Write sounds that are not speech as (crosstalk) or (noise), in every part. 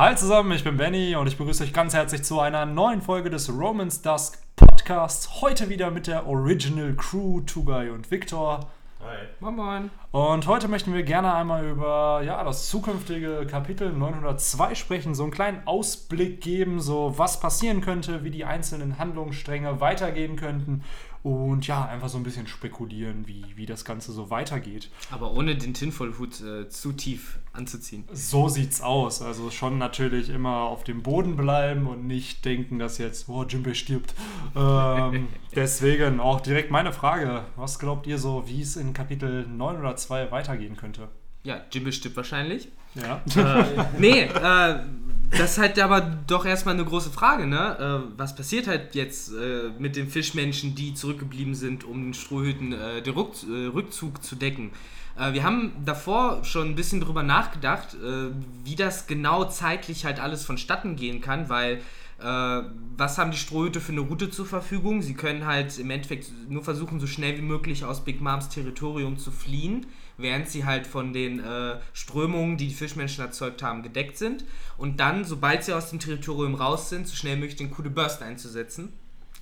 Hi zusammen, ich bin Benny und ich begrüße euch ganz herzlich zu einer neuen Folge des Romans Dusk Podcasts. Heute wieder mit der Original Crew, Tugai und Victor. Hi. Moin Moin. Und heute möchten wir gerne einmal über ja, das zukünftige Kapitel 902 sprechen, so einen kleinen Ausblick geben, so was passieren könnte, wie die einzelnen Handlungsstränge weitergehen könnten und ja, einfach so ein bisschen spekulieren, wie, wie das Ganze so weitergeht. Aber ohne den Tinfoil-Hut äh, zu tief anzuziehen. So sieht's aus. Also schon natürlich immer auf dem Boden bleiben und nicht denken, dass jetzt, oh, Jimbe stirbt. Ähm, (laughs) deswegen auch direkt meine Frage. Was glaubt ihr so, wie es in Kapitel 9 oder 2 weitergehen könnte? Ja, Jimbe stirbt wahrscheinlich. Ja. Äh, nee, äh, das ist halt aber doch erstmal eine große Frage, ne? Äh, was passiert halt jetzt äh, mit den Fischmenschen, die zurückgeblieben sind, um den Strohhüten äh, den Rück äh, Rückzug zu decken? Äh, wir haben davor schon ein bisschen drüber nachgedacht, äh, wie das genau zeitlich halt alles vonstatten gehen kann, weil was haben die Strohhüte für eine Route zur Verfügung? Sie können halt im Endeffekt nur versuchen, so schnell wie möglich aus Big Moms Territorium zu fliehen während sie halt von den äh, Strömungen, die die Fischmenschen erzeugt haben, gedeckt sind. Und dann, sobald sie aus dem Territorium raus sind, so schnell möglich den Coup de Burst einzusetzen,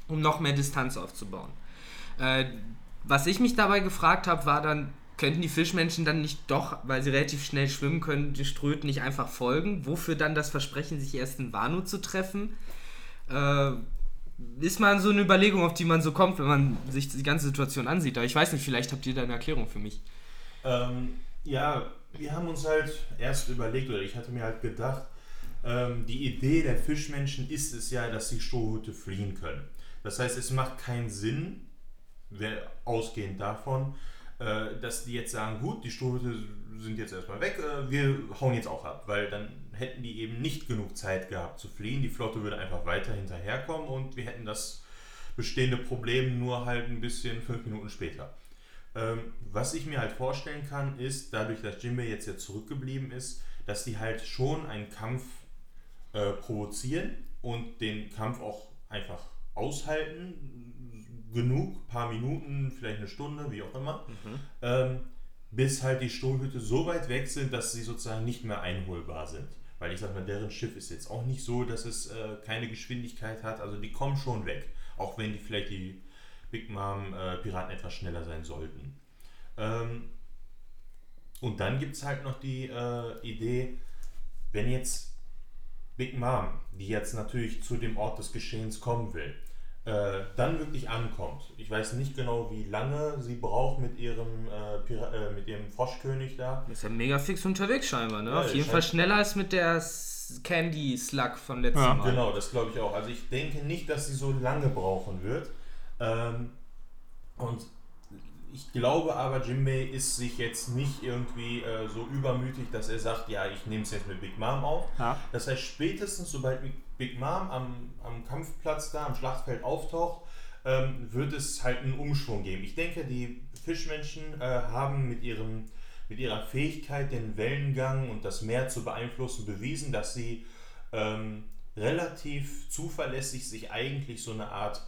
um noch mehr Distanz aufzubauen. Äh, was ich mich dabei gefragt habe, war dann, könnten die Fischmenschen dann nicht doch, weil sie relativ schnell schwimmen können, die Ströten nicht einfach folgen? Wofür dann das Versprechen, sich erst in Wanu zu treffen? Äh, ist mal so eine Überlegung, auf die man so kommt, wenn man sich die ganze Situation ansieht. Aber ich weiß nicht, vielleicht habt ihr da eine Erklärung für mich. Ähm, ja, wir haben uns halt erst überlegt, oder ich hatte mir halt gedacht, ähm, die Idee der Fischmenschen ist es ja, dass die Strohhüte fliehen können. Das heißt, es macht keinen Sinn, ausgehend davon, äh, dass die jetzt sagen, gut, die Strohhüte sind jetzt erstmal weg, äh, wir hauen jetzt auch ab, weil dann hätten die eben nicht genug Zeit gehabt zu fliehen. Die Flotte würde einfach weiter hinterherkommen und wir hätten das bestehende Problem nur halt ein bisschen fünf Minuten später. Ähm, was ich mir halt vorstellen kann, ist, dadurch, dass Jimbe jetzt ja zurückgeblieben ist, dass die halt schon einen Kampf äh, provozieren und den Kampf auch einfach aushalten, genug, paar Minuten, vielleicht eine Stunde, wie auch immer, mhm. ähm, bis halt die Strohhüte so weit weg sind, dass sie sozusagen nicht mehr einholbar sind. Weil ich sag mal, deren Schiff ist jetzt auch nicht so, dass es äh, keine Geschwindigkeit hat, also die kommen schon weg, auch wenn die vielleicht die Big Mom äh, Piraten etwas schneller sein sollten. Ähm, und dann gibt es halt noch die äh, Idee, wenn jetzt Big Mom, die jetzt natürlich zu dem Ort des Geschehens kommen will, äh, dann wirklich ankommt. Ich weiß nicht genau, wie lange sie braucht mit ihrem, äh, äh mit ihrem Froschkönig da. Ist ja mega fix unterwegs scheinbar, ne? Ja, Auf jeden Fall schneller als mit der Candy Slug von letztem ja. Mal. Genau, das glaube ich auch. Also ich denke nicht, dass sie so lange brauchen wird. Ähm, und ich glaube aber, Jimbei ist sich jetzt nicht irgendwie äh, so übermütig, dass er sagt, ja, ich nehme es jetzt mit Big Mom auf. Ja. Das heißt, spätestens sobald Big Mom am, am Kampfplatz da, am Schlachtfeld auftaucht, ähm, wird es halt einen Umschwung geben. Ich denke, die Fischmenschen äh, haben mit, ihrem, mit ihrer Fähigkeit, den Wellengang und das Meer zu beeinflussen, bewiesen, dass sie ähm, relativ zuverlässig sich eigentlich so eine Art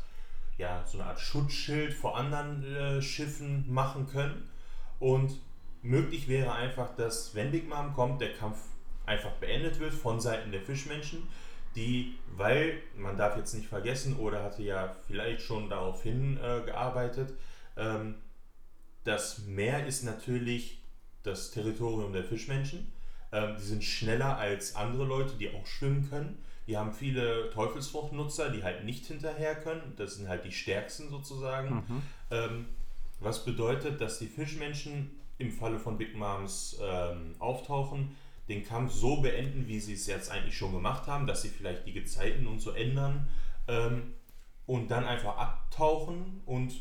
ja, so eine Art Schutzschild vor anderen äh, Schiffen machen können. Und möglich wäre einfach, dass, wenn Big Mom kommt, der Kampf einfach beendet wird von Seiten der Fischmenschen, die, weil, man darf jetzt nicht vergessen, oder hatte ja vielleicht schon darauf hingearbeitet, äh, ähm, das Meer ist natürlich das Territorium der Fischmenschen. Ähm, die sind schneller als andere Leute, die auch schwimmen können. Die haben viele Teufelsfruchtnutzer, die halt nicht hinterher können. Das sind halt die stärksten sozusagen. Mhm. Ähm, was bedeutet, dass die Fischmenschen im Falle von Big Moms ähm, auftauchen, den Kampf so beenden, wie sie es jetzt eigentlich schon gemacht haben, dass sie vielleicht die Gezeiten und so ändern ähm, und dann einfach abtauchen und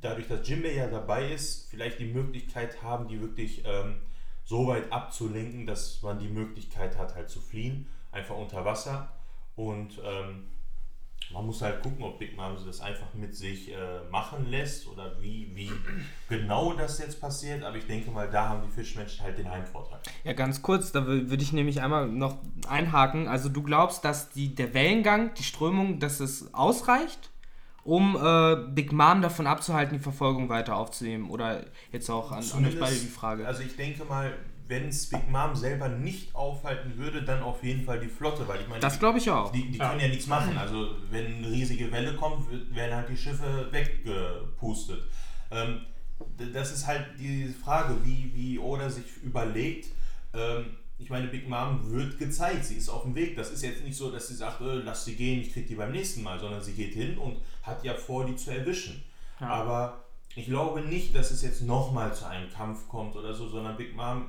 dadurch, dass Jimbe ja dabei ist, vielleicht die Möglichkeit haben, die wirklich ähm, so weit abzulenken, dass man die Möglichkeit hat, halt zu fliehen, einfach unter Wasser und ähm, man muss halt gucken, ob Big Mom das einfach mit sich äh, machen lässt oder wie, wie genau das jetzt passiert. Aber ich denke mal, da haben die Fischmenschen halt den Heimvorteil. Ja, ganz kurz, da würde ich nämlich einmal noch einhaken. Also du glaubst, dass die, der Wellengang, die Strömung, dass es ausreicht, um äh, Big Mom davon abzuhalten, die Verfolgung weiter aufzunehmen? Oder jetzt auch an, an euch beide die Frage. Also ich denke mal, wenn es Big Mom selber nicht aufhalten würde, dann auf jeden Fall die Flotte, weil ich meine, Das glaube ich auch. die, die Ja. können ja nichts machen. Also wenn eine riesige Welle kommt, werden halt die Schiffe weggepustet. Ähm, das ist halt die Frage, wie, wie Oda sich überlegt. Ähm, ich meine, Big Mom wird gezeigt, sie ist auf dem Weg. Das ist jetzt nicht so, dass sie sagt, äh, lass sie gehen, ich krieg die beim nächsten Mal, sondern sie geht hin und hat ja vor, die zu erwischen. Ja. Aber ich glaube nicht, dass es jetzt nochmal zu einem Kampf kommt oder so, sondern Big Mom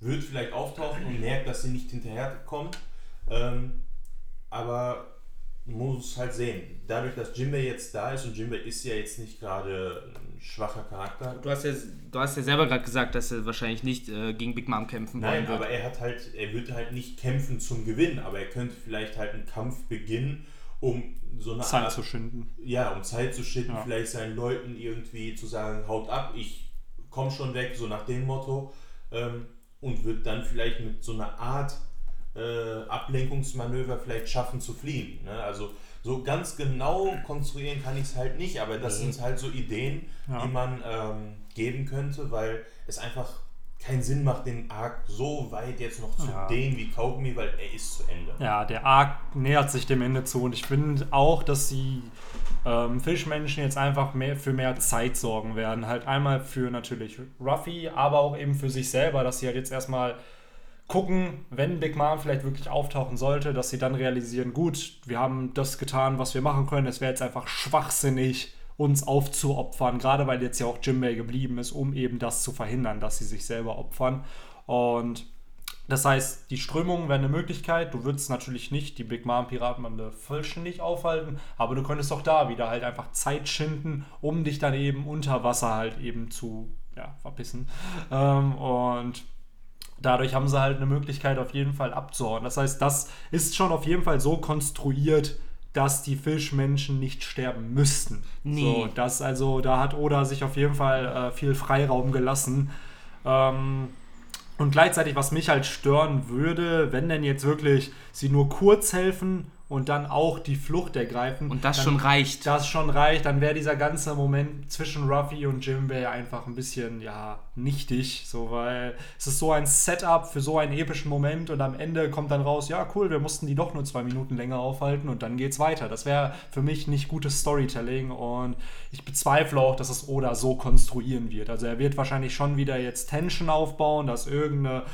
wird vielleicht auftauchen und merkt, dass sie nicht hinterherkommt. Ähm, aber muss halt sehen. Dadurch, dass Jimbei jetzt da ist und Jimbei ist ja jetzt nicht gerade ein schwacher Charakter. Du hast ja, du hast ja selber gerade gesagt, dass er wahrscheinlich nicht äh, gegen Big Mom kämpfen wollen Nein, wird. aber er hat halt, er wird halt nicht kämpfen zum Gewinn, aber er könnte vielleicht halt einen Kampf beginnen, um so eine Zeit Art, zu schinden. ja, um Zeit zu schinden, Ja. vielleicht seinen Leuten irgendwie zu sagen, haut ab, ich komm schon weg, so nach dem Motto, ähm, und wird dann vielleicht mit so einer Art äh, Ablenkungsmanöver vielleicht schaffen zu fliehen. Ne? Also so ganz genau konstruieren kann ich es halt nicht, aber das sind halt so Ideen, Ja. die man ähm, geben könnte, weil es einfach keinen Sinn macht, den Arc so weit jetzt noch zu Ja. dehnen wie Kaugummi, weil er ist zu Ende. Ja, der Arc nähert sich dem Ende zu und ich finde auch, dass die ähm, Fischmenschen jetzt einfach mehr für mehr Zeit sorgen werden. Halt einmal für natürlich Ruffy, aber auch eben für sich selber, dass sie halt jetzt erstmal gucken, wenn Big Mom vielleicht wirklich auftauchen sollte, dass sie dann realisieren, gut, wir haben das getan, was wir machen können. Es wäre jetzt einfach schwachsinnig, uns aufzuopfern, gerade weil jetzt ja auch Jimbei geblieben ist, um eben das zu verhindern, dass sie sich selber opfern. Und das heißt, die Strömungen wären eine Möglichkeit. Du würdest natürlich nicht die Big Mom Piratenbande vollständig aufhalten, aber du könntest auch da wieder halt einfach Zeit schinden, um dich dann eben unter Wasser halt eben zu ja, verbissen. Ähm, und dadurch haben sie halt eine Möglichkeit auf jeden Fall abzuhauen. Das heißt, das ist schon auf jeden Fall so konstruiert, dass die Fischmenschen nicht sterben müssten. Nee. So, das also, da hat Oda sich auf jeden Fall äh, viel Freiraum gelassen. Ähm, und gleichzeitig, was mich halt stören würde, wenn denn jetzt wirklich sie nur kurz helfen und dann auch die Flucht ergreifen. Und das dann, schon reicht. Das schon reicht, dann wäre dieser ganze Moment zwischen Ruffy und Jimbei einfach ein bisschen, ja, nichtig. So, weil es ist so ein Setup für so einen epischen Moment und am Ende kommt dann raus, ja, cool, wir mussten die doch nur zwei Minuten länger aufhalten und dann geht's weiter. Das wäre für mich nicht gutes Storytelling und ich bezweifle auch, dass es Oda so konstruieren wird. Also er wird wahrscheinlich schon wieder jetzt Tension aufbauen, dass irgendeine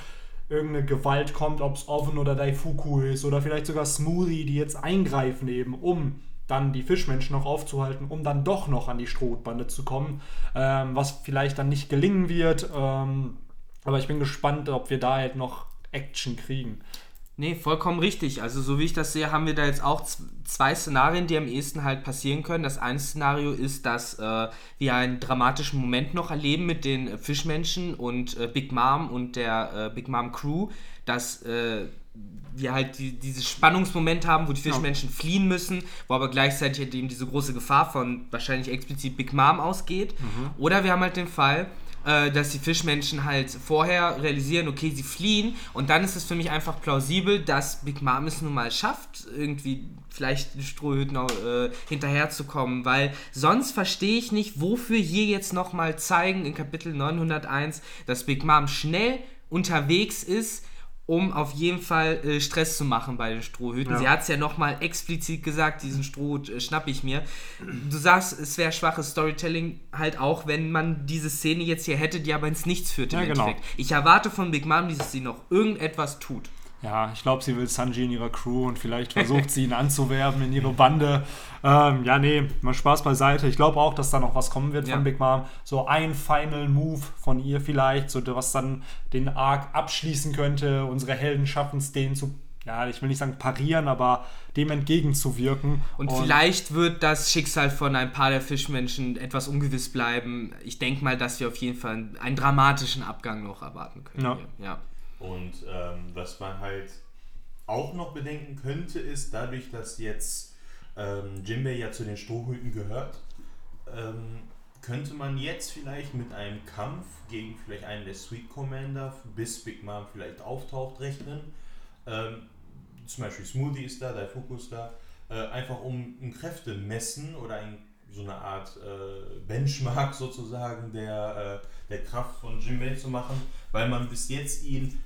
irgendeine Gewalt kommt, ob es Oven oder Daifuku ist oder vielleicht sogar Smoothie, die jetzt eingreifen eben, um dann die Fischmenschen noch aufzuhalten, um dann doch noch an die Strohbande zu kommen, ähm, was vielleicht dann nicht gelingen wird. Ähm, aber ich bin gespannt, ob wir da halt noch Action kriegen. Nee, vollkommen richtig. Also so wie ich das sehe, haben wir da jetzt auch zwei Szenarien, die am ehesten halt passieren können. Das eine Szenario ist, dass äh, wir einen dramatischen Moment noch erleben mit den äh, Fischmenschen und äh, Big Mom und der äh, Big Mom Crew, dass äh, wir halt die, dieses Spannungsmoment haben, wo die Fischmenschen fliehen müssen, wo aber gleichzeitig halt eben diese große Gefahr von wahrscheinlich explizit Big Mom ausgeht. Oder wir haben halt den Fall, äh, dass die Fischmenschen halt vorher realisieren, okay, sie fliehen. Und dann ist es für mich einfach plausibel, dass Big Mom es nun mal schafft, irgendwie vielleicht den Strohhüten äh, hinterherzukommen, weil sonst verstehe ich nicht, wofür hier jetzt nochmal zeigen in Kapitel 901, dass Big Mom schnell unterwegs ist, um auf jeden Fall äh, Stress zu machen bei den Strohhüten. Ja. Sie hat es ja nochmal explizit gesagt, diesen Strohhut äh, schnapp ich mir. Du sagst, es wäre schwaches Storytelling, halt auch, wenn man diese Szene jetzt hier hätte, die aber ins Nichts führt im Ja, genau. Endeffekt. Ich erwarte von Big Mom, dass sie noch irgendetwas tut. Ja, ich glaube, sie will Sanji in ihrer Crew und vielleicht versucht sie ihn (laughs) anzuwerben in ihre Bande. Ähm, ja, nee, mal Spaß beiseite. Ich glaube auch, dass da noch was kommen wird Ja. von Big Mom. So ein Final Move von ihr vielleicht, so was dann den Arc abschließen könnte. Unsere Helden schaffen es, den zu, ja, ich will nicht sagen parieren, aber dem entgegenzuwirken. Und, vielleicht wird das Schicksal von ein paar der Fischmenschen etwas ungewiss bleiben. Ich denke mal, dass wir auf jeden Fall einen, dramatischen Abgang noch erwarten können. Ja. ja. Und ähm, was man halt auch noch bedenken könnte, ist dadurch, dass jetzt ähm, Jimbei ja zu den Strohhüten gehört, ähm, könnte man jetzt vielleicht mit einem Kampf gegen vielleicht einen der Sweet Commander, bis Big Mom vielleicht auftaucht, rechnen. Ähm, zum Beispiel Smoothie ist da, Daifuku ist da, äh, einfach um ein Kräftemessen oder ein so eine Art äh, Benchmark sozusagen der, äh, der Kraft von Jinbei zu machen, weil man bis jetzt ihn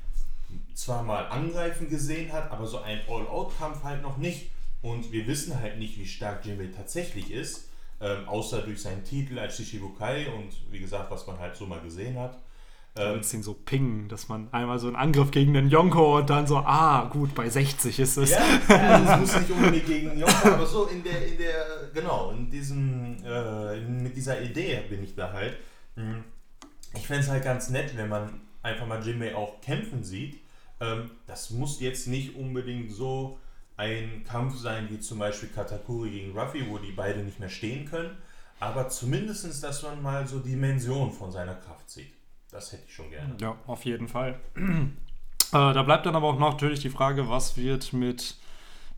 zwar mal angreifen gesehen hat, aber so ein All-Out-Kampf halt noch nicht. Und wir wissen halt nicht, wie stark Jinbei tatsächlich ist, ähm, außer durch seinen Titel als Shishibukai und wie gesagt, was man halt so mal gesehen hat. Ähm, das Ding so pingen, dass man einmal so einen Angriff gegen den Yonko und dann so, ah, gut, bei 60 ist es. Ja, ja das muss nicht (laughs) unbedingt gegen Yonko, aber so in der, in der, genau, in diesem, äh, mit dieser Idee bin ich da halt. Hm. Ich fände es halt ganz nett, wenn man einfach mal Jinbei auch kämpfen sieht. Ähm, das muss jetzt nicht unbedingt so ein Kampf sein wie zum Beispiel Katakuri gegen Ruffy, wo die beide nicht mehr stehen können. Aber zumindest, dass man mal so Dimension von seiner Kraft sieht. Das hätte ich schon gerne. Ja, auf jeden Fall. (clears throat) Äh, da bleibt dann aber auch noch natürlich die Frage, was wird mit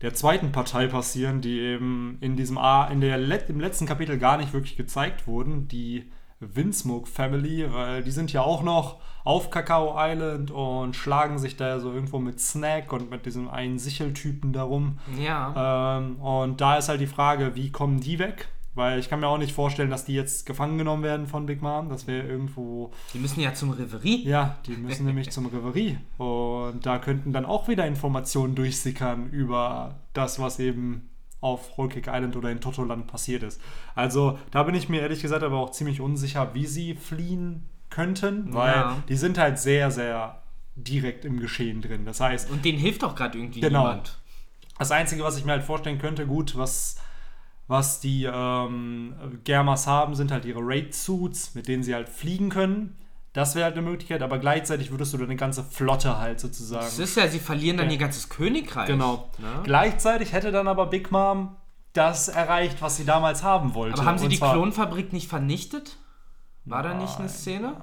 der zweiten Partei passieren, die eben in diesem A, in der Let im letzten Kapitel gar nicht wirklich gezeigt wurden, die Windsmoke Family, weil die sind ja auch noch auf Kakao Island und schlagen sich da so irgendwo mit Snack und mit diesem einen Sicheltypen darum. Ja. Ähm, und da ist halt die Frage, wie kommen die weg? Weil ich kann mir auch nicht vorstellen, dass die jetzt gefangen genommen werden von Big Mom. Das wäre irgendwo. Die müssen ja zum Reverie. Ja, die müssen nämlich zum Reverie. Und da könnten dann auch wieder Informationen durchsickern über das, was eben auf Whole Cake Island oder in Totoland passiert ist. Also da bin ich mir ehrlich gesagt aber auch ziemlich unsicher, wie sie fliehen könnten, weil ja. die sind halt sehr, sehr direkt im Geschehen drin. Das heißt. Und denen hilft auch gerade irgendwie genau, niemand. Das Einzige, was ich mir halt vorstellen könnte, gut, was was die ähm, Germas haben, sind halt ihre Raid-Suits, mit denen sie halt fliegen können. Das wäre halt eine Möglichkeit, aber gleichzeitig würdest du dann eine ganze Flotte halt sozusagen. Das ist ja, sie verlieren dann ja. ihr ganzes Königreich. Genau. Ne? Gleichzeitig hätte dann aber Big Mom das erreicht, was sie damals haben wollte. Aber haben sie die Klonfabrik nicht vernichtet? War da nicht eine Szene?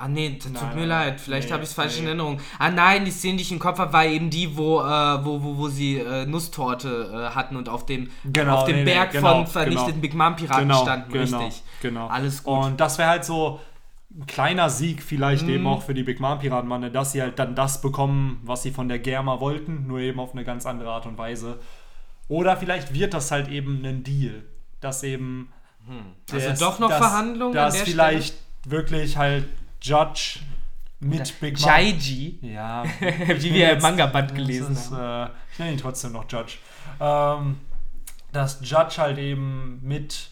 Ah nee, tut nein, mir nein, leid, vielleicht nee, habe ich es falsch nee. in Erinnerung. Ah nein, die Szene, die ich im Kopf habe, war eben die, wo, äh, wo, wo, wo sie äh, Nusstorte äh, hatten und auf dem, genau, auf dem Berg genau, von vernichteten genau. Big Mom Piraten genau, standen, genau, richtig. Genau. Alles gut. Und das wäre halt so ein kleiner Sieg vielleicht mm. eben auch für die Big Mom Piraten, Mann, dass sie halt dann das bekommen, was sie von der Germa wollten, nur eben auf eine ganz andere Art und Weise. Oder vielleicht wird das halt eben ein Deal, dass eben hm. also doch noch dass, Verhandlungen, dass vielleicht Stelle? wirklich halt Judge mit Big Mom. Jaiji. Ja. (laughs) Wie wir im Manga-Band gelesen ist, haben. Äh, ich nenne ihn trotzdem noch Judge. Ähm, dass Judge halt eben mit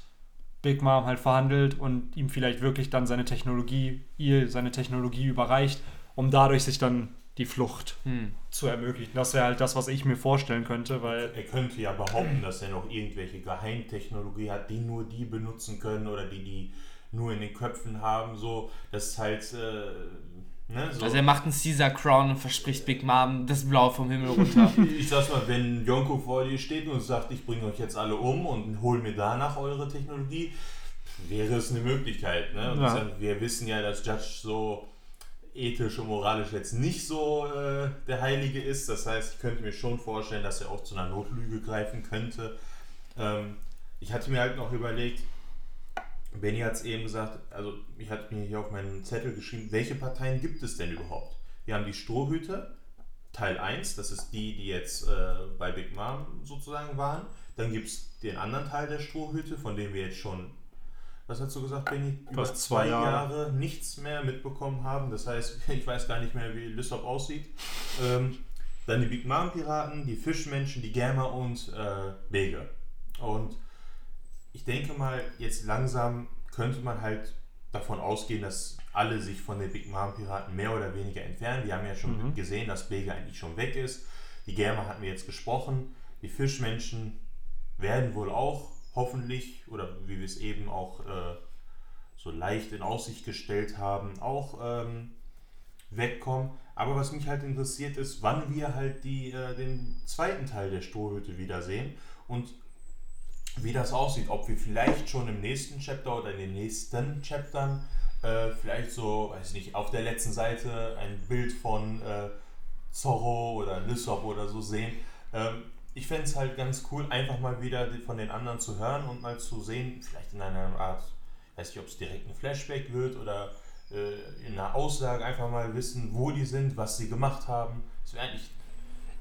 Big Mom halt verhandelt und ihm vielleicht wirklich dann seine Technologie, ihr seine Technologie überreicht, um dadurch sich dann die Flucht hm. zu ermöglichen. Das wäre halt das, was ich mir vorstellen könnte, weil. Er könnte ja behaupten, dass er noch irgendwelche Geheimtechnologie hat, die nur die benutzen können oder die die nur in den Köpfen haben. So, das ist halt. Äh, ne, so. Also er macht einen Caesar Crown und verspricht Big Mom das Blau vom Himmel runter. (laughs) ich sag's mal, wenn Yonko vor dir steht und sagt, ich bringe euch jetzt alle um und hol mir danach eure Technologie, wäre es eine Möglichkeit. Ne? Und ja. wir wissen ja, dass Judge so ethisch und moralisch jetzt nicht so äh, der Heilige ist. Das heißt, ich könnte mir schon vorstellen, dass er auch zu einer Notlüge greifen könnte. Ähm, ich hatte mir halt noch überlegt, Benny hat es eben gesagt, also ich hatte mir hier auf meinen Zettel geschrieben, welche Parteien gibt es denn überhaupt? Wir haben die Strohhüte, Teil 1, das ist die, die jetzt äh, bei Big Mom sozusagen waren. Dann gibt es den anderen Teil der Strohhüte, von dem wir jetzt schon, was hast du gesagt, Benny? Über zwei Jahre. Jahre. nichts mehr mitbekommen haben. Das heißt, (laughs) ich weiß gar nicht mehr, wie Lissop aussieht. Ähm, dann die Big Mom Piraten, die Fischmenschen, die Gamma und äh, Bege. Und ich denke mal, jetzt langsam könnte man halt davon ausgehen, dass alle sich von den Big Mom Piraten mehr oder weniger entfernen. Wir haben ja schon mhm. gesehen, dass Bege eigentlich schon weg ist. Die Germa hatten wir jetzt gesprochen. Die Fischmenschen werden wohl auch hoffentlich, oder wie wir es eben auch äh, so leicht in Aussicht gestellt haben, auch ähm, wegkommen. Aber was mich halt interessiert ist, wann wir halt die, äh, den zweiten Teil der Strohhütte wiedersehen. Und wie das aussieht, ob wir vielleicht schon im nächsten Chapter oder in den nächsten Chaptern äh, vielleicht so, weiß nicht, auf der letzten Seite ein Bild von äh, Zorro oder Lysop oder so sehen. Ähm, ich fände es halt ganz cool, einfach mal wieder von den anderen zu hören und mal zu sehen, vielleicht in einer Art, weiß nicht, ob es direkt ein Flashback wird oder äh, in einer Aussage einfach mal wissen, wo die sind, was sie gemacht haben. Das wäre eigentlich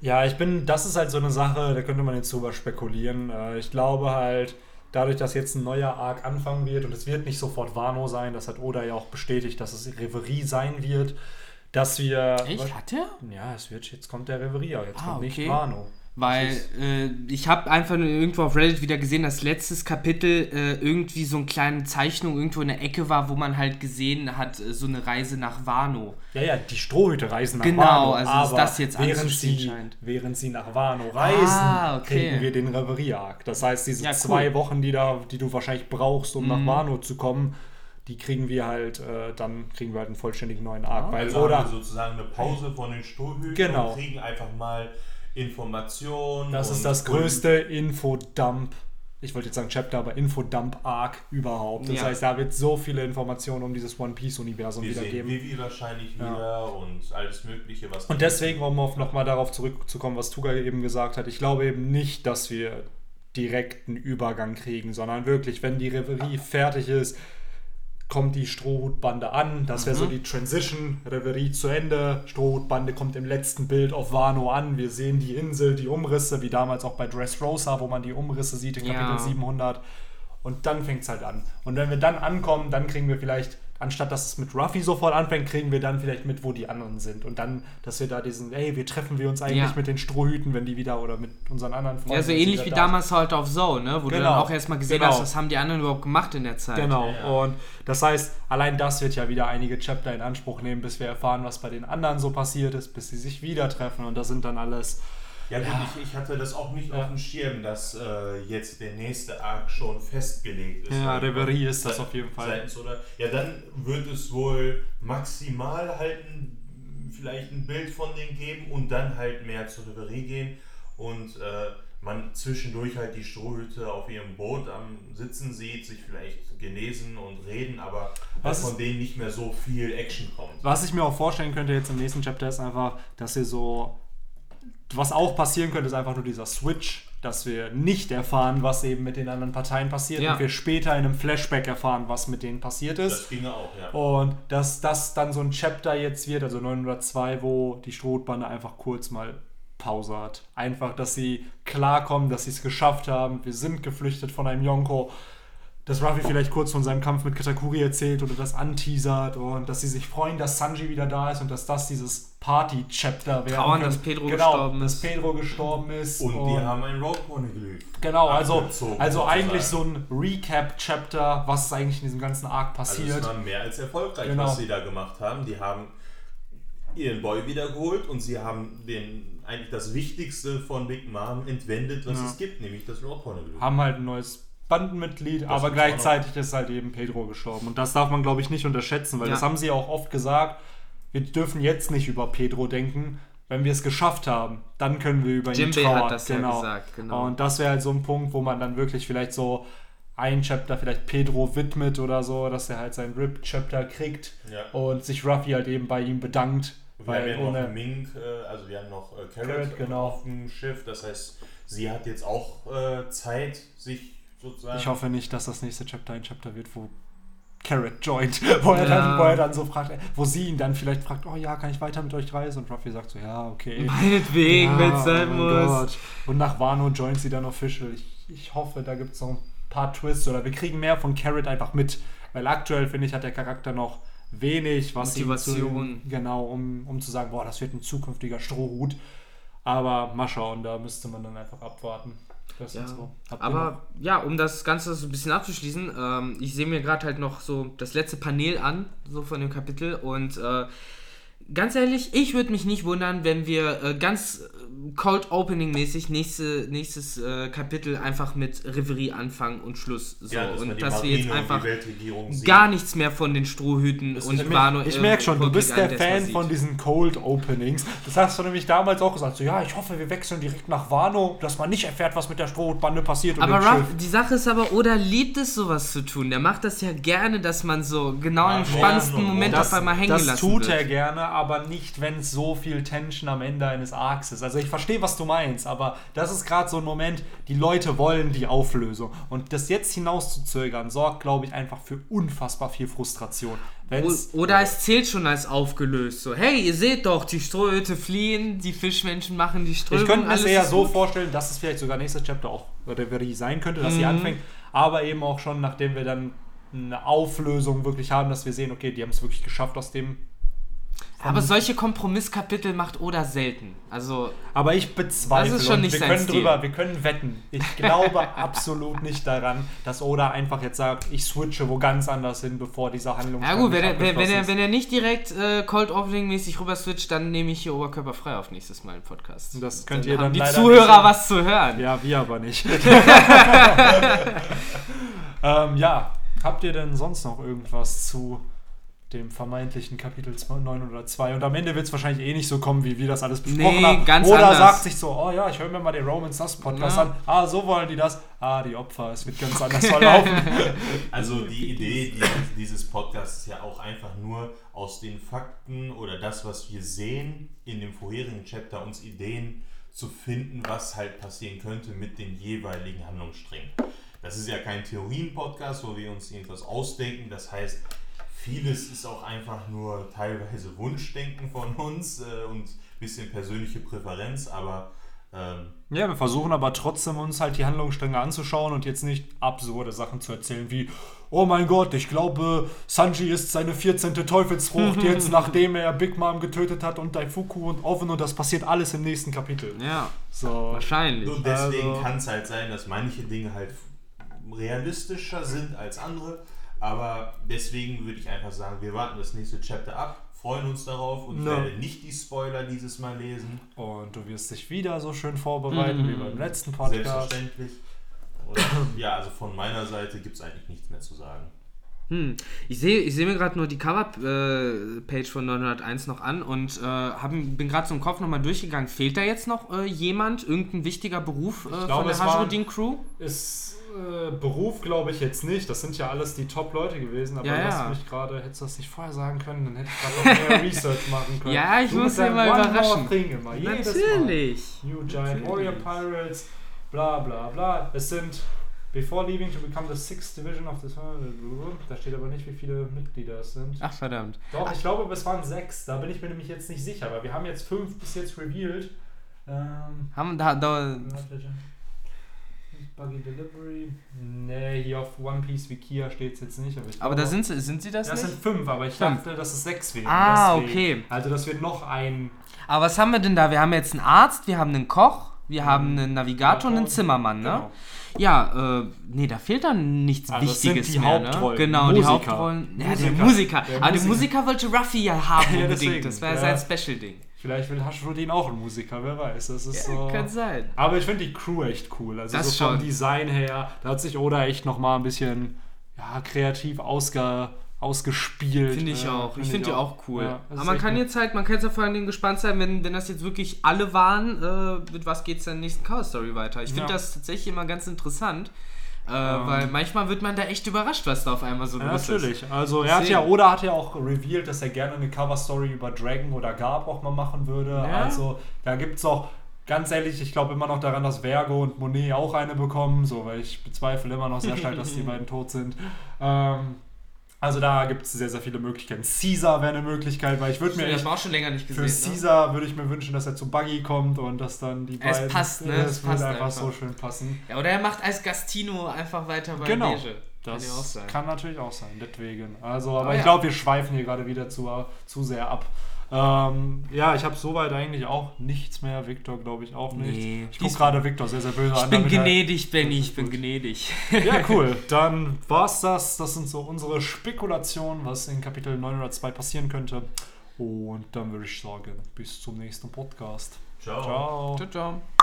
ja, ich bin, das ist halt so eine Sache, da könnte man jetzt drüber spekulieren. Äh, ich glaube halt, dadurch, dass jetzt ein neuer Arc anfangen wird und es wird nicht sofort Wano sein, das hat Oda ja auch bestätigt, dass es Reverie sein wird, dass wir. Echt? Hat er? Ja, es wird, jetzt kommt der Reverie, jetzt Ah, kommt nicht okay. Wano. Weil ist- äh, ich habe einfach nur irgendwo auf Reddit wieder gesehen, dass letztes Kapitel äh, irgendwie so eine kleine Zeichnung irgendwo in der Ecke war, wo man halt gesehen hat, äh, so eine Reise nach Wano. Ja, ja, die Strohhüte reisen nach Genau, Wano. also dass aber das jetzt während sie, scheint. während sie nach Wano reisen, Ah, okay. kriegen wir den Reverie-Arc. Das heißt, diese Ja, cool. zwei Wochen, die, da, die du wahrscheinlich brauchst, um Mhm. nach Wano zu kommen, die kriegen wir halt, äh, dann kriegen wir halt einen vollständigen neuen Arc. weil, Also haben oder wir sozusagen eine Pause von den Strohhüten Genau. und kriegen einfach mal Informationen. das ist das größte Infodump, ich wollte jetzt sagen Chapter, aber Infodump-Arc überhaupt. Das Ja. heißt, da wird so viele Informationen um dieses One Piece-Universum wieder geben. Vivi wahrscheinlich Ja. wieder und alles Mögliche, was. Und deswegen, um auf nochmal darauf zurückzukommen, was Tuga eben gesagt hat, ich glaube eben nicht, dass wir direkten Übergang kriegen, sondern wirklich, wenn die Reverie fertig ist, kommt die Strohhutbande an. Das wäre so die Transition, Reverie zu Ende. Strohhutbande kommt im letzten Bild auf Wano an. Wir sehen die Insel, die Umrisse, wie damals auch bei Dressrosa, wo man die Umrisse sieht in Kapitel Ja. 700. Und dann fängt es halt an. Und wenn wir dann ankommen, dann kriegen wir vielleicht, anstatt dass es mit Ruffy sofort anfängt, kriegen wir dann vielleicht mit, wo die anderen sind. Und dann, dass wir da diesen, hey, wir treffen wir uns eigentlich Ja. mit den Strohhüten, wenn die wieder, oder mit unseren anderen Freunden. Ja, so ähnlich wie da damals halt auf Zone, ne? Wo du Genau. dann auch erstmal gesehen Genau. hast, was haben die anderen überhaupt gemacht in der Zeit. Genau, Ja. und das heißt, allein das wird ja wieder einige Chapter in Anspruch nehmen, bis wir erfahren, was bei den anderen so passiert ist, bis sie sich wieder treffen und das sind dann alles. Ja, gut, Ich, ich hatte das auch nicht Ja. auf dem Schirm, dass äh, jetzt der nächste Arc schon festgelegt ist. Ja, Reverie ist das auf jeden Fall. Seitens oder, ja, dann wird es wohl maximal halt ein, vielleicht ein Bild von denen geben und dann halt mehr zur Reverie gehen und äh, man zwischendurch halt die Strohhüte auf ihrem Boot am Sitzen sieht, sich vielleicht genesen und reden, aber Was von denen nicht mehr so viel Action kommt. Was ich mir auch vorstellen könnte jetzt im nächsten Chapter ist einfach, dass wir so. Was auch passieren könnte, ist einfach nur dieser Switch, dass wir nicht erfahren, was eben mit den anderen Parteien passiert Ja. und wir später in einem Flashback erfahren, was mit denen passiert ist. Das ginge auch, ja. Und dass das dann so ein Chapter jetzt wird, also 902, wo die Strohbande einfach kurz mal Pause hat. Einfach, dass sie klarkommen, dass sie es geschafft haben. Wir sind geflüchtet von einem Yonko. Dass Ruffy vielleicht kurz von seinem Kampf mit Katakuri erzählt oder das anteasert und dass sie sich freuen, dass Sanji wieder da ist und dass das dieses Party-Chapter werden Trauern, dass Pedro genau, gestorben dass ist. Pedro gestorben ist. Und die haben ein Road Poneglyph. Genau, also, also eigentlich so ein Recap-Chapter, was ist eigentlich in diesem ganzen Arc Also passiert. es war mehr als erfolgreich, Genau. was sie da gemacht haben. Die haben ihren Boy wiedergeholt und sie haben den eigentlich das Wichtigste von Big Mom entwendet, was Ja. es gibt, nämlich das Road Poneglyph. haben halt ein neues Bandenmitglied, aber gibt's auch gleichzeitig ist halt eben Pedro gestorben. Und das darf man, glaube ich, nicht unterschätzen, weil Ja. das haben sie auch oft gesagt. Wir dürfen jetzt nicht über Pedro denken. Wenn wir es geschafft haben, dann können wir über ihn Jinbei trauern. hat das ja gesagt, genau. Und das wäre halt so ein Punkt, wo man dann wirklich vielleicht so ein Chapter vielleicht Pedro widmet oder so, dass er halt sein Rip-Chapter kriegt Ja. und sich Ruffy halt eben bei ihm bedankt. Wir Weil haben ja noch ohne, Mink, äh, also wir haben noch äh, Carrot, Carrot, genau. auf dem Schiff. Das heißt, sie hat jetzt auch äh, Zeit, sich sozusagen. Ich hoffe nicht, dass das nächste Chapter ein Chapter wird, wo Carrot joint, (laughs) wo er, Ja. dann, wo er dann so fragt, wo sie ihn dann vielleicht fragt, oh ja, kann ich weiter mit euch reisen? Und Ruffy sagt so, ja, okay. Meinetwegen, ja, wenn es sein oh muss. Gott. Und nach Wano joint sie dann official. Ich, ich hoffe, da gibt es noch ein paar Twists oder wir kriegen mehr von Carrot einfach mit. Weil aktuell, finde ich, hat der Charakter noch wenig, was Motivation. Zu, genau, um, um zu sagen, boah, das wird ein zukünftiger Strohhut. Aber mal schauen, da müsste man dann einfach abwarten. Das Ja. so. Aber ja, um das Ganze so ein bisschen abzuschließen, ähm, ich sehe mir gerade halt noch so das letzte Panel an, so von dem Kapitel und äh, ganz ehrlich, ich würde mich nicht wundern, wenn wir äh, ganz äh, Cold Opening mäßig nächste, nächstes äh, Kapitel einfach mit Reverie anfangen und Schluss. So. ja, dass und dass wir Marine jetzt und einfach gar nichts mehr von den Strohhüten Das und Wano. Ich äh, merke schon, du bist der Fan von diesen Cold Openings. Das hast du nämlich damals auch gesagt. So, ja, ich hoffe, wir wechseln direkt nach Wano, dass man nicht erfährt, was mit der Strohbande passiert. und Aber Ruff, die Sache ist aber, Oda liebt es, sowas zu tun. Der macht das ja gerne, dass man so genau Ja, im spannendsten Moment das, auf einmal hängen das lassen tut wird. er gerne, aber nicht, wenn es so viel Tension am Ende eines Arcs ist. Also ich verstehe, was du meinst, aber das ist gerade so ein Moment, die Leute wollen die Auflösung. Und das jetzt hinauszuzögern, sorgt, glaube ich, einfach für unfassbar viel Frustration. Wenn's, Oder es zählt schon als aufgelöst. So, hey, ihr seht doch, die Strohhüte fliehen, die Fischmenschen machen die Strömung. Ich könnte mir das eher so vorstellen, dass es vielleicht sogar nächstes Chapter auch Reverie sein könnte, dass sie Mhm. anfängt. aber eben auch schon, nachdem wir dann eine Auflösung wirklich haben, dass wir sehen, okay, die haben es wirklich geschafft aus dem Aber solche Kompromisskapitel macht Oda selten. Also, Aber ich bezweifle, Das ist schon nicht wir sein können Stil. drüber, wir können wetten. Ich glaube (laughs) absolut nicht daran, dass Oda einfach jetzt sagt, ich switche wo ganz anders hin, bevor diese Handlung ja gut, wenn er, wenn, wenn, er, wenn er nicht direkt äh, Cold Opening mäßig rüber switcht, dann nehme ich hier oberkörperfrei auf nächstes Mal im Podcast. Das könnt dann ihr dann die Zuhörer was zu hören. Ja, wir aber nicht. (laughs) (laughs) ähm, ja, habt ihr denn sonst noch irgendwas zu dem vermeintlichen Kapitel 902? Und am Ende wird es wahrscheinlich eh nicht so kommen, wie wir das alles besprochen Nee, haben. ganz Oder anders. sagt sich so, oh ja, ich höre mir mal den Romans das Podcast Ja. an. Ah, so wollen die das. Ah, die Opfer, es wird ganz anders (laughs) verlaufen. Also die Idee dieses, dieses Podcasts ist ja auch einfach nur aus den Fakten oder das, was wir sehen in dem vorherigen Chapter, uns Ideen zu finden, was halt passieren könnte mit den jeweiligen Handlungssträngen. Das ist ja kein Theorien-Podcast, wo wir uns irgendwas ausdenken. Das heißt, vieles ist auch einfach nur teilweise Wunschdenken von uns äh, und ein bisschen persönliche Präferenz, aber ähm, Ja, wir versuchen aber trotzdem uns halt die Handlungsstränge anzuschauen und jetzt nicht absurde Sachen zu erzählen wie, oh mein Gott, ich glaube, Sanji ist seine 14. Teufelsfrucht (laughs) jetzt, nachdem er Big Mom getötet hat und Daifuku und Oven und das passiert alles im nächsten Kapitel. Ja, So. wahrscheinlich. Nur deswegen Also- kann es halt sein, dass manche Dinge halt realistischer sind als andere. Aber deswegen würde ich einfach sagen, wir warten das nächste Chapter ab, freuen uns darauf und ich werde nicht die Spoiler dieses Mal lesen. Und du wirst dich wieder so schön vorbereiten Mhm. wie beim letzten Podcast. Selbstverständlich. Und ja, also von meiner Seite gibt es eigentlich nichts mehr zu sagen. Hm. Ich sehe ich seh mir gerade nur die Cover-Page von 901 noch an und äh, hab, bin gerade so im Kopf nochmal durchgegangen. Fehlt da jetzt noch äh, jemand, irgendein wichtiger Beruf äh, glaube, von der Hajrodin-Crew? Ist äh, Beruf, glaube ich, jetzt nicht. Das sind ja alles die Top-Leute gewesen. Aber Ja, du ja. hast mich gerade, hättest du das nicht vorher sagen können, dann hätte ich gerade noch mehr (laughs) Research machen können. Ja, ich du muss ja mal überraschen. Immer. Natürlich. Mal. New Giant Natürlich. Warrior Pirates, bla bla bla. Es sind Before leaving to become the sixth division of the Da steht aber nicht, wie viele Mitglieder es sind. Ach, verdammt. Doch, ich glaube, es waren sechs. Da bin ich mir nämlich jetzt nicht sicher, weil wir haben jetzt fünf bis jetzt revealed. Ähm, Haben da, da, Buggy Delivery. Nee, hier auf One Piece Wikia steht es jetzt nicht. Aber, aber da sind sie, sind sie das Das nicht? sind fünf, aber ich Fünf. dachte, dass es sechs wären. Ah, Deswegen. okay. Also, das wird noch ein. Aber was haben wir denn da? Wir haben jetzt einen Arzt, wir haben einen Koch, wir haben einen Navigator und einen Genau. Zimmermann, ne? Genau. Ja, äh, nee, da fehlt dann nichts Also Wichtiges die mehr, ne? Genau, die Musiker. Hauptrollen. Ja, der Musiker. Musiker. Der Aber der Musiker. Musiker wollte Ruffy ja haben (laughs) Ja, unbedingt. deswegen, das war ja ja. sein Special-Ding. Vielleicht will Hashrodin auch ein Musiker, wer weiß. Das ist so. kann sein. Aber ich finde die Crew echt cool. Also Das so vom schon. Design her, da hat sich Oda echt nochmal ein bisschen ja, kreativ ausge, ausgespielt. Finde ich Äh, auch. Ich finde die auch cool. Ja, Aber man kann jetzt halt, man kann jetzt ja vor allen Dingen gespannt sein, wenn, wenn das jetzt wirklich alle waren, äh, mit was geht es dann in der nächsten Cover Story weiter. Ich finde Ja. das tatsächlich immer ganz interessant. Äh, Ähm. weil manchmal wird man da echt überrascht, was da auf einmal so Ja, los ist. natürlich. Also er hat ja. Oda hat ja auch revealed, dass er gerne eine Cover-Story über Dragon oder Garb auch mal machen würde. Ja. Also da gibt es auch, ganz ehrlich, ich glaube immer noch daran, dass Vergo und Monet auch eine bekommen, so, weil ich bezweifle immer noch sehr stark, dass die (laughs) beiden tot sind. Ähm, also da gibt es sehr, sehr viele Möglichkeiten. Caesar wäre eine Möglichkeit, weil ich würde mir wir auch schon länger nicht für gesehen. ne? Caesar würde ich mir wünschen, dass er zu Buggy kommt und dass dann die Es beiden. passt, ne? Es Es würde einfach, einfach. so schön passen. Ja, oder er macht als Gastino einfach weiter bei Genau. Beige. Kann Das sein. kann natürlich auch sein, deswegen. Also, aber Aber ich ja. glaube, wir schweifen hier gerade wieder zu, zu sehr ab. Ähm, ja, ich habe soweit eigentlich auch nichts mehr. Victor, glaube ich, auch nicht. Nee, ich gucke gerade Victor sehr, sehr böse Ich an. bin damit er- gnädig, Benny, ich bin Gut. gnädig. Ja, (laughs) cool. Dann war's das. Das sind so unsere Spekulationen, was in Kapitel 902 passieren könnte. Und dann würde ich sagen, bis zum nächsten Podcast. Ciao. Ciao. Ciao, ciao.